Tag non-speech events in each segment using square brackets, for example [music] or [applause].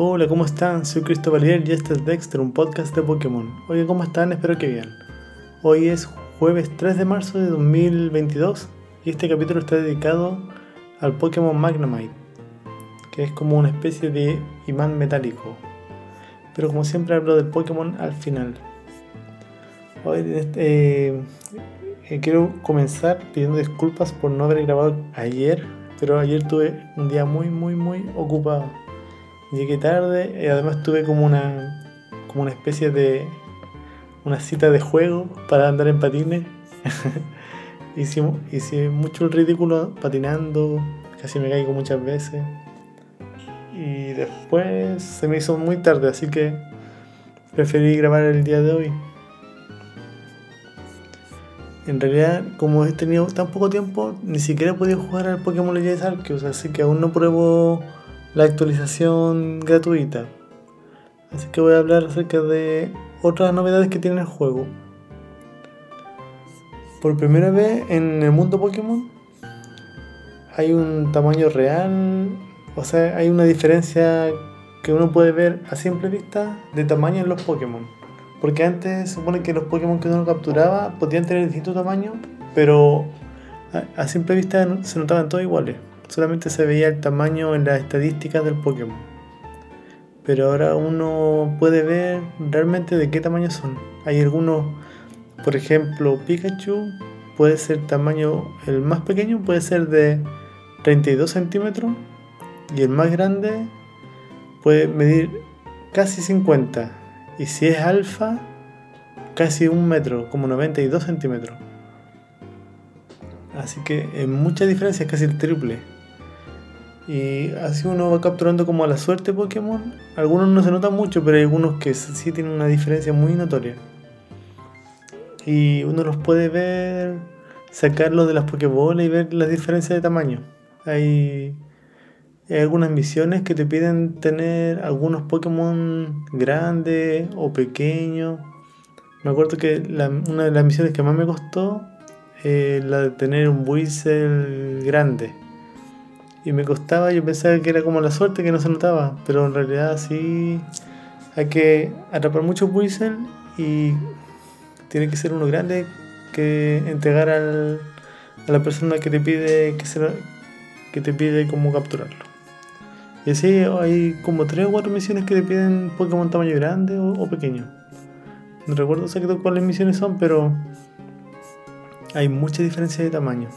Hola, ¿cómo están? Soy Cristo Valier y este es Dexter, un podcast de Pokémon. Oye, ¿cómo están? Espero que bien. Hoy es jueves 3 de marzo de 2022 y este capítulo está dedicado al Pokémon Magnemite, que es como una especie de imán metálico. Pero como siempre hablo del Pokémon al final. Hoy este, eh, eh, quiero comenzar pidiendo disculpas por no haber grabado ayer, pero ayer tuve un día muy, muy, muy ocupado Llegué tarde y además tuve como una, como una especie de una cita de juego para andar en patines. [laughs] hice, hice mucho el ridículo patinando, casi me caigo muchas veces. Y después se me hizo muy tarde, así que preferí grabar el día de hoy. En realidad, como he tenido tan poco tiempo, ni siquiera he podido jugar al Pokémon Legends Arceus, así que aún no pruebo la actualización gratuita. Así que voy a hablar acerca de otras novedades que tiene el juego. Por primera vez en el mundo Pokémon hay un tamaño real, o sea, hay una diferencia que uno puede ver a simple vista de tamaño en los Pokémon. Porque antes se supone que los Pokémon que uno capturaba podían tener distintos tamaños, pero a simple vista se notaban todos iguales solamente se veía el tamaño en las estadísticas del Pokémon. Pero ahora uno puede ver realmente de qué tamaño son. Hay algunos, por ejemplo, Pikachu puede ser tamaño, el más pequeño puede ser de 32 centímetros y el más grande puede medir casi 50. Y si es alfa, casi un metro, como 92 centímetros. Así que en muchas diferencias, casi el triple. Y así uno va capturando como a la suerte Pokémon. Algunos no se notan mucho, pero hay algunos que sí tienen una diferencia muy notoria. Y uno los puede ver, sacarlos de las Pokébolas y ver las diferencias de tamaño. Hay, algunas misiones que te piden tener algunos Pokémon grandes o pequeños. Me acuerdo que una de las misiones que más me costó es la de tener un Buizel grande y me costaba, yo pensaba que era como la suerte que no se notaba, pero en realidad sí hay que atrapar muchos Buizel y tiene que ser uno grande que entregar al, a la persona que te pide que, se, que te pide como capturarlo. Y así hay como tres o cuatro misiones que te piden Pokémon tamaño grande o, pequeño. No recuerdo exactamente cuáles misiones son, pero hay mucha diferencia de tamaño.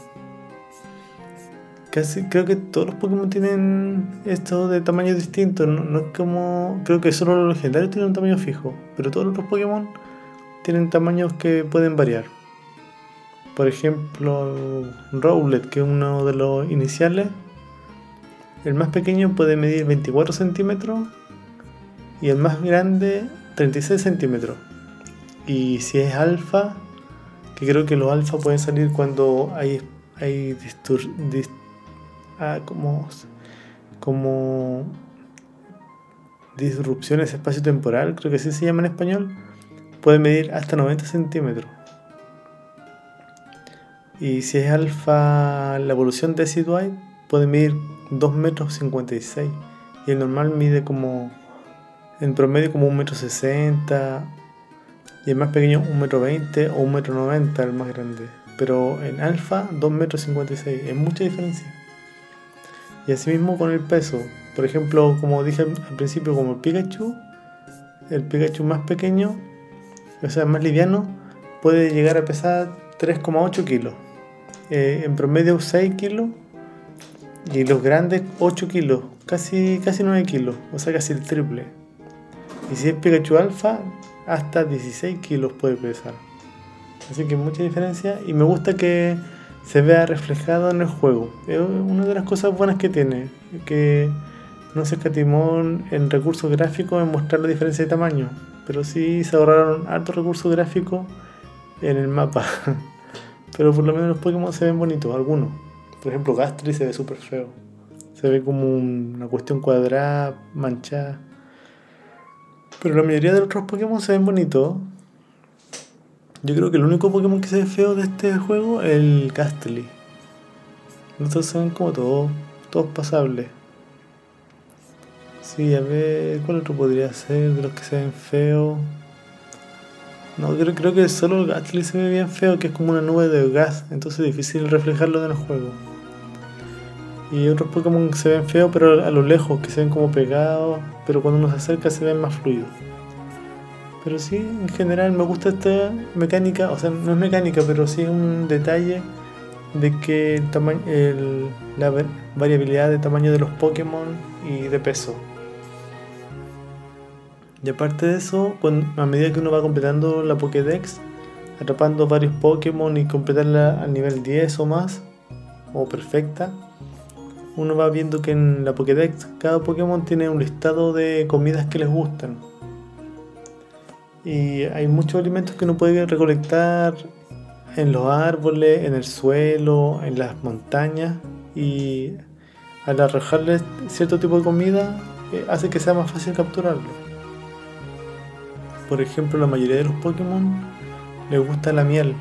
Casi, creo que todos los Pokémon tienen esto de tamaño distinto. No, es como. Creo que solo los legendarios tienen un tamaño fijo. Pero todos los Pokémon tienen tamaños que pueden variar. Por ejemplo, Rowlet, que es uno de los iniciales. El más pequeño puede medir 24 centímetros. Y el más grande 36 centímetros. Y si es alfa, que creo que los alfa pueden salir cuando hay, hay como, como disrupciones espacio-temporal, creo que así se llama en español, puede medir hasta 90 centímetros. Y si es alfa, la evolución de Sidwide puede medir 2 metros 56. Y el normal mide como, en promedio, como 1 metro 60. Y el más pequeño 1 metro 20 o 1 metro 90, el más grande. Pero en alfa 2 metros 56. Es mucha diferencia. Y asimismo con el peso. Por ejemplo, como dije al principio, como el Pikachu, el Pikachu más pequeño, o sea, más liviano, puede llegar a pesar 3,8 kilos. Eh, en promedio 6 kilos. Y los grandes 8 kilos, casi, casi 9 kilos, o sea, casi el triple. Y si es Pikachu alfa, hasta 16 kilos puede pesar. Así que mucha diferencia. Y me gusta que se vea reflejado en el juego. Es una de las cosas buenas que tiene, que no se escatimó en recursos gráficos en mostrar la diferencia de tamaño, pero sí se ahorraron altos recursos gráficos en el mapa. [laughs] pero por lo menos los Pokémon se ven bonitos, algunos. Por ejemplo, Gastry se ve súper feo. Se ve como una cuestión cuadrada, manchada. Pero la mayoría de los otros Pokémon se ven bonitos. Yo creo que el único Pokémon que se ve feo de este juego es el Gastly. Los otros son como todos, todos pasables. Sí, a ver, ¿cuál otro podría ser de los que se ven feos? No, creo, creo que solo el Gatly se ve bien feo, que es como una nube de gas, entonces es difícil reflejarlo en el juego. Y otros Pokémon se ven feos, pero a lo lejos, que se ven como pegados, pero cuando uno se acerca se ven más fluidos. Pero sí, en general me gusta esta mecánica, o sea, no es mecánica, pero sí es un detalle de que el tamaño, la variabilidad de tamaño de los Pokémon y de peso. Y aparte de eso, a medida que uno va completando la Pokédex, atrapando varios Pokémon y completarla al nivel 10 o más, o perfecta, uno va viendo que en la Pokédex cada Pokémon tiene un listado de comidas que les gustan. Y hay muchos alimentos que uno puede recolectar en los árboles, en el suelo, en las montañas. Y al arrojarles cierto tipo de comida eh, hace que sea más fácil capturarlo. Por ejemplo, la mayoría de los Pokémon les gusta la miel.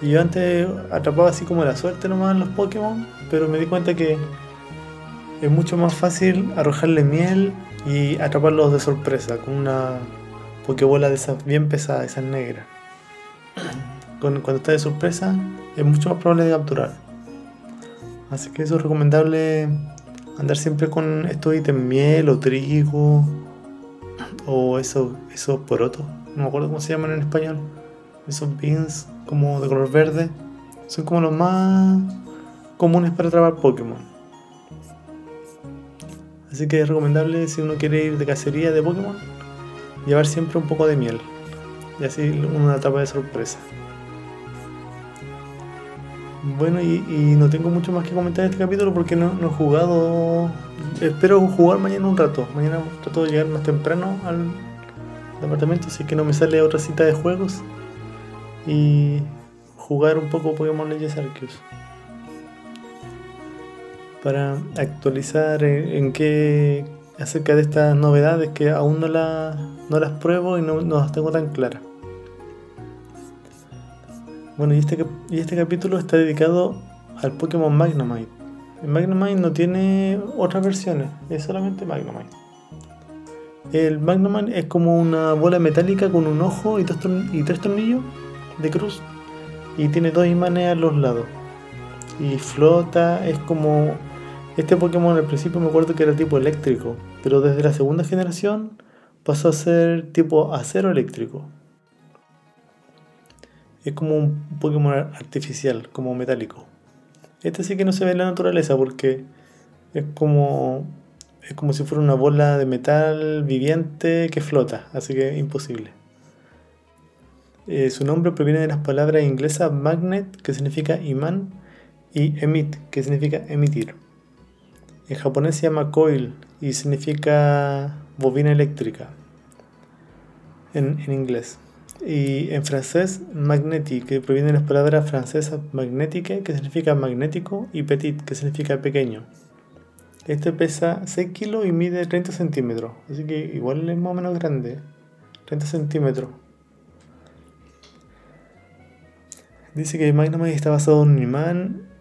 Y yo antes atrapaba así como la suerte nomás los Pokémon, pero me di cuenta que es mucho más fácil arrojarle miel y atraparlos de sorpresa con una Pokébola de esas bien pesada, esas negras. Cuando, está de sorpresa es mucho más probable de capturar. Así que eso es recomendable andar siempre con estos ítems, miel o trigo o esos, esos porotos, no me acuerdo cómo se llaman en español, esos beans como de color verde, son como los más comunes para atrapar Pokémon. Así que es recomendable si uno quiere ir de cacería de Pokémon, llevar siempre un poco de miel y así una etapa de sorpresa. Bueno, y, no tengo mucho más que comentar en este capítulo porque no, he jugado espero jugar mañana un rato. Mañana trato de llegar más temprano al departamento, así que no me sale otra cita de juegos. Y jugar un poco Pokémon Legends Arceus. Para actualizar en, qué acerca de estas novedades que aún no, no las pruebo y no, no, las tengo tan claras. Bueno, y este, y este capítulo está dedicado al Pokémon Magnemite el Magnemite no tiene otras versiones, es solamente Magnemite. El Magnemite es como una bola metálica con un ojo y, tres tornillos de cruz y tiene dos imanes a los lados. Y flota, es como... Este Pokémon al principio me acuerdo que era tipo eléctrico, pero desde la segunda generación pasó a ser tipo acero eléctrico. Es como un Pokémon artificial, como metálico. Este sí que no se ve en la naturaleza porque es como, es como si fuera una bola de metal viviente que flota, así que imposible. Eh, su nombre proviene de las palabras inglesas magnet, que significa imán, y emit, que significa emitir. En japonés se llama coil y significa bobina eléctrica en, inglés. Y en francés, magnétique, que proviene de las palabras francesas magnétique, que significa magnético, y petit, que significa pequeño. Este pesa 6 kilos y mide 30 centímetros, así que igual es más o menos grande. 30 centímetros. Dice que Magnemite está basado en un imán.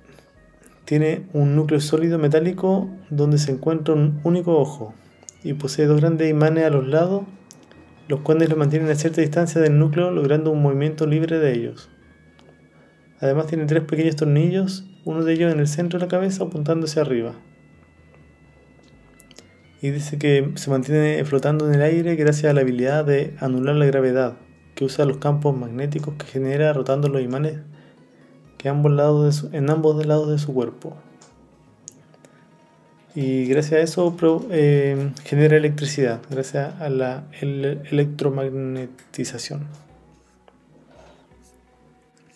Tiene un núcleo sólido metálico donde se encuentra un único ojo. Y posee dos grandes imanes a los lados los cuales lo mantienen a cierta distancia del núcleo logrando un movimiento libre de ellos. Además tiene tres pequeños tornillos, uno de ellos en el centro de la cabeza apuntando hacia arriba. Y dice que se mantiene flotando en el aire gracias a la habilidad de anular la gravedad, que usa los campos magnéticos que genera rotando los imanes que ambos lados en ambos lados de su cuerpo y gracias a eso eh, genera electricidad, gracias a la electromagnetización.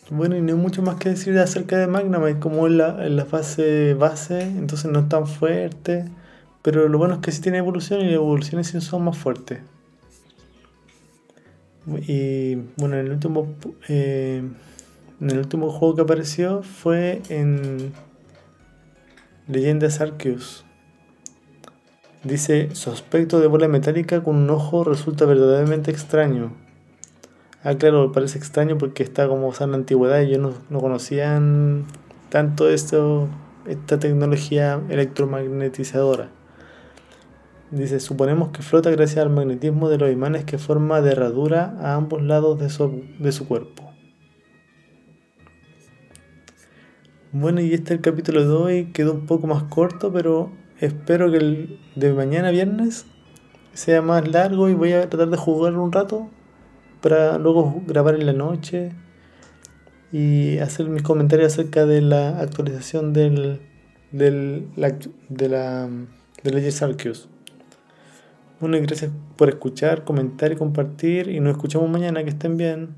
Bueno, y no hay mucho más que decir acerca de Magnemite, como en la, la fase base, entonces no es tan fuerte, pero lo bueno es que sí tiene evolución y las evoluciones sí son más fuertes. Y bueno, en el último, eh, el último juego que apareció fue en Leyendas Arceus. Dice, su aspecto de bola metálica con un ojo resulta verdaderamente extraño. Ah, claro, parece extraño porque está como en la antigüedad y ellos no, conocían tanto esto, esta tecnología electromagnetizadora. Dice, suponemos que flota gracias al magnetismo de los imanes que forma de herradura a ambos lados de su cuerpo. Bueno, y este es el capítulo de hoy. Quedó un poco más corto, pero espero que el de mañana viernes sea más largo y voy a tratar de jugar un rato para luego grabar en la noche y hacer mis comentarios acerca de la actualización del, del de la de Legends Arceus. Bueno, y gracias por escuchar, comentar y compartir y nos escuchamos mañana, que estén bien.